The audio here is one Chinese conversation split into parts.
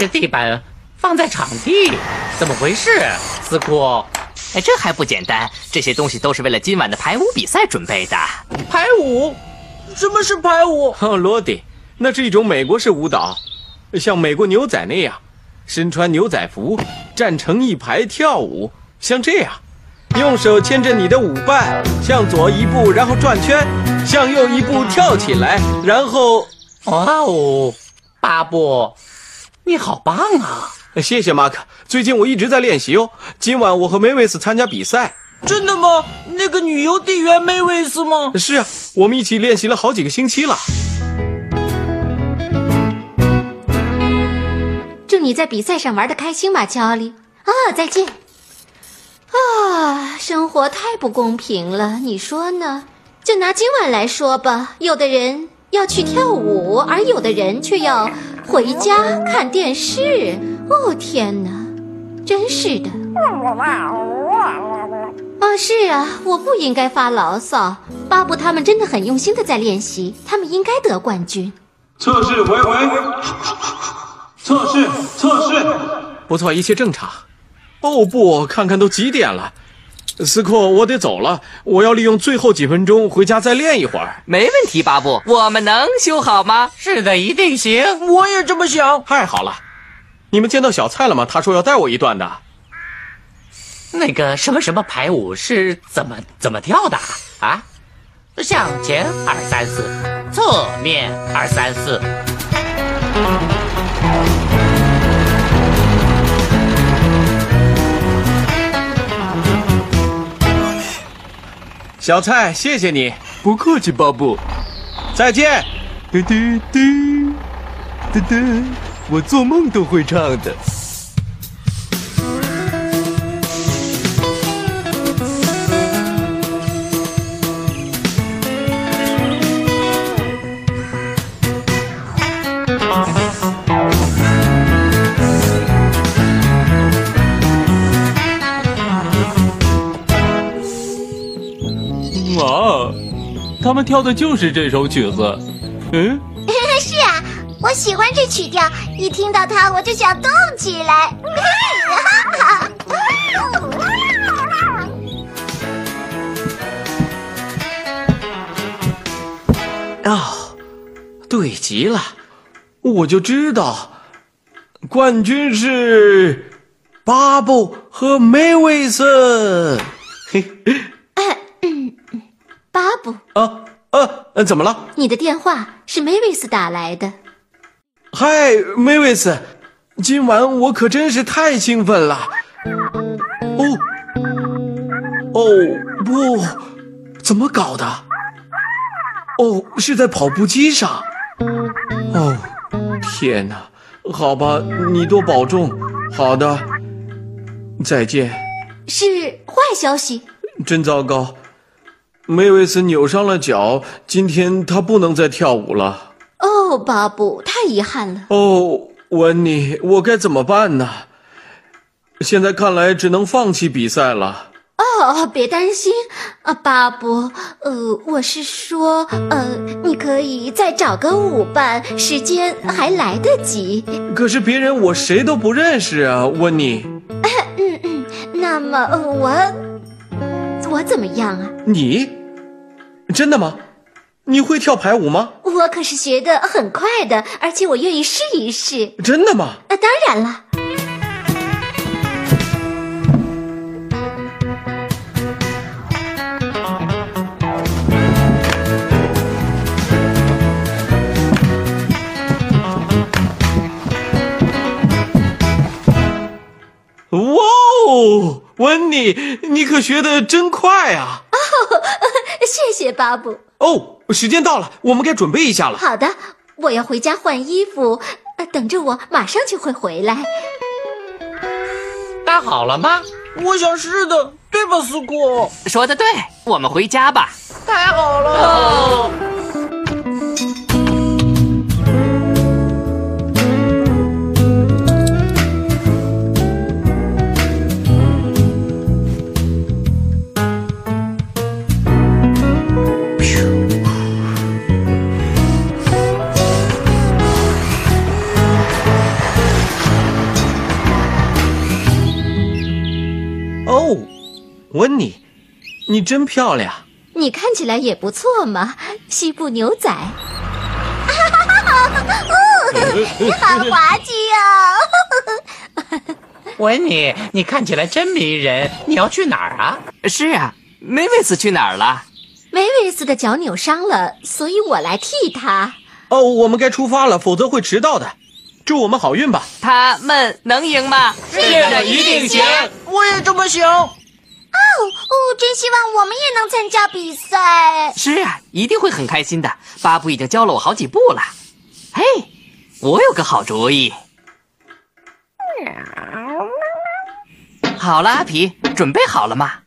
木质地板放在场地，怎么回事？”思库，哎，这还不简单，这些东西都是为了今晚的排舞比赛准备的。排舞？什么是排舞？哦，罗迪，那是一种美国式舞蹈，像美国牛仔那样，身穿牛仔服，站成一排跳舞，像这样，用手牵着你的舞伴，向左一步，然后转圈，向右一步跳起来，然后，哇哦，巴布，你好棒啊！谢谢马克，最近我一直在练习哦。今晚我和梅维斯参加比赛。真的吗？那个女邮递员梅维斯吗？是啊，我们一起练习了好几个星期了。祝你在比赛上玩的开心吧，乔利。啊，再见。啊，生活太不公平了，你说呢？就拿今晚来说吧，有的人要去跳舞，而有的人却要回家看电视。哦，天哪，真是的。啊，是啊，我不应该发牢骚。巴布他们真的很用心的在练习，他们应该得冠军。测试，喂喂，测试，测试。不错，一切正常。哦不，看看都几点了。斯库，我得走了，我要利用最后几分钟回家再练一会儿。没问题，巴布，我们能修好吗？是的，一定行。我也这么想。太好了，你们见到小蔡了吗？他说要带我一段的。那个什么什么排舞是怎么怎么跳的啊？向前二三四，侧面二三四。小蔡，谢谢你。不客气，巴布。再见。嘟嘟嘟，嘟嘟，我做梦都会唱的。他们跳的就是这首曲子。嗯，是啊，我喜欢这曲调，一听到它我就想动起来。哦，对极了，我就知道，冠军是巴布和梅维斯。嘿，巴布，啊啊，怎么了？你的电话是梅维斯打来的。嗨，梅维斯，今晚我可真是太兴奋了。哦，哦不，怎么搞的？哦，是在跑步机上。哦，天哪！好吧，你多保重。好的，再见。是坏消息。真糟糕，梅维斯扭伤了脚，今天他不能再跳舞了。哦，巴布，太遗憾了。哦，温妮，我该怎么办呢？现在看来只能放弃比赛了。哦，别担心，啊，巴布，呃，我是说，呃，你可以再找个舞伴，时间还来得及。可是别人我谁都不认识啊，温妮。嗯嗯，那么、呃、我我怎么样啊？你真的吗？你会跳排舞吗？我可是学的很快的，而且我愿意试一试。真的吗？那当然了。哇哦，温妮，你可学的真快啊。啊。谢谢巴布。哦，时间到了，我们该准备一下了。好的，我要回家换衣服，呃等着我，马上就会回来。搭好了吗？我想是的，对吧，斯库？说的对，我们回家吧。太好了！温妮，你真漂亮。你看起来也不错嘛，西部牛仔。你好滑稽哦！温妮，你看起来真迷人。你要去哪儿啊？是啊，梅维斯去哪儿了？梅维斯的脚扭伤了，所以我来替他。哦，我们该出发了，否则会迟到的。祝我们好运吧！他们能赢吗？是的，一定行。我也这么想。哦，真希望我们也能参加比赛。是啊，一定会很开心的。巴布已经教了我好几步了。嘿，我有个好主意。好了，阿皮，准备好了吗？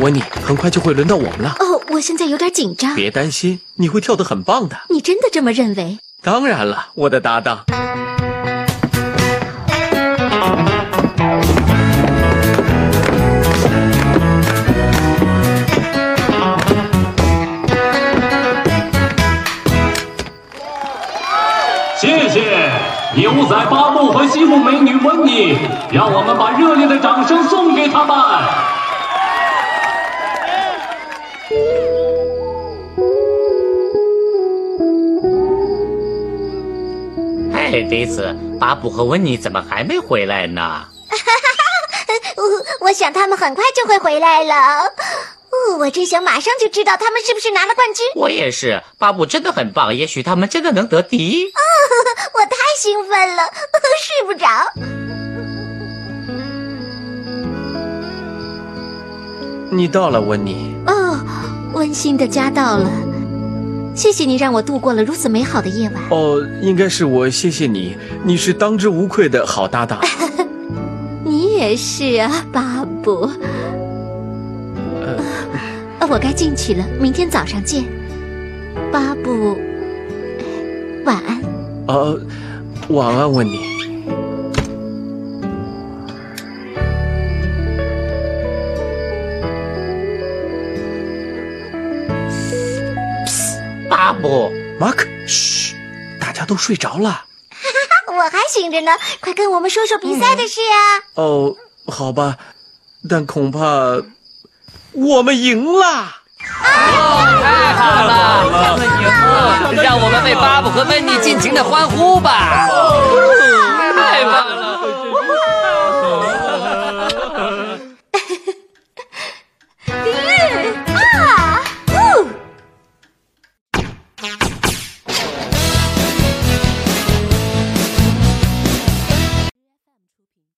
温妮，很快就会轮到我们了。哦，我现在有点紧张。别担心，你会跳得很棒的。你真的这么认为？当然了，我的搭档。谢谢牛仔巴布和西部美女温妮，让我们把热烈的掌声送给他们。嘿，迪斯，巴布和温妮怎么还没回来呢？我我想他们很快就会回来了。哦，我真想马上就知道他们是不是拿了冠军。我也是，巴布真的很棒，也许他们真的能得第一。我太兴奋了，睡不着。你到了，温妮。哦，温馨的家到了。谢谢你让我度过了如此美好的夜晚。哦，应该是我谢谢你，你是当之无愧的好搭档。你也是啊，巴布。呃，呃我该进去了，明天早上见。巴布，晚安。呃，晚安，温妮。巴布，马克，嘘，大家都睡着了。我还醒着呢，快跟我们说说比赛的事啊！哦，好吧，但恐怕我们赢了。太好了，让我们为巴布和温妮尽情的欢呼吧！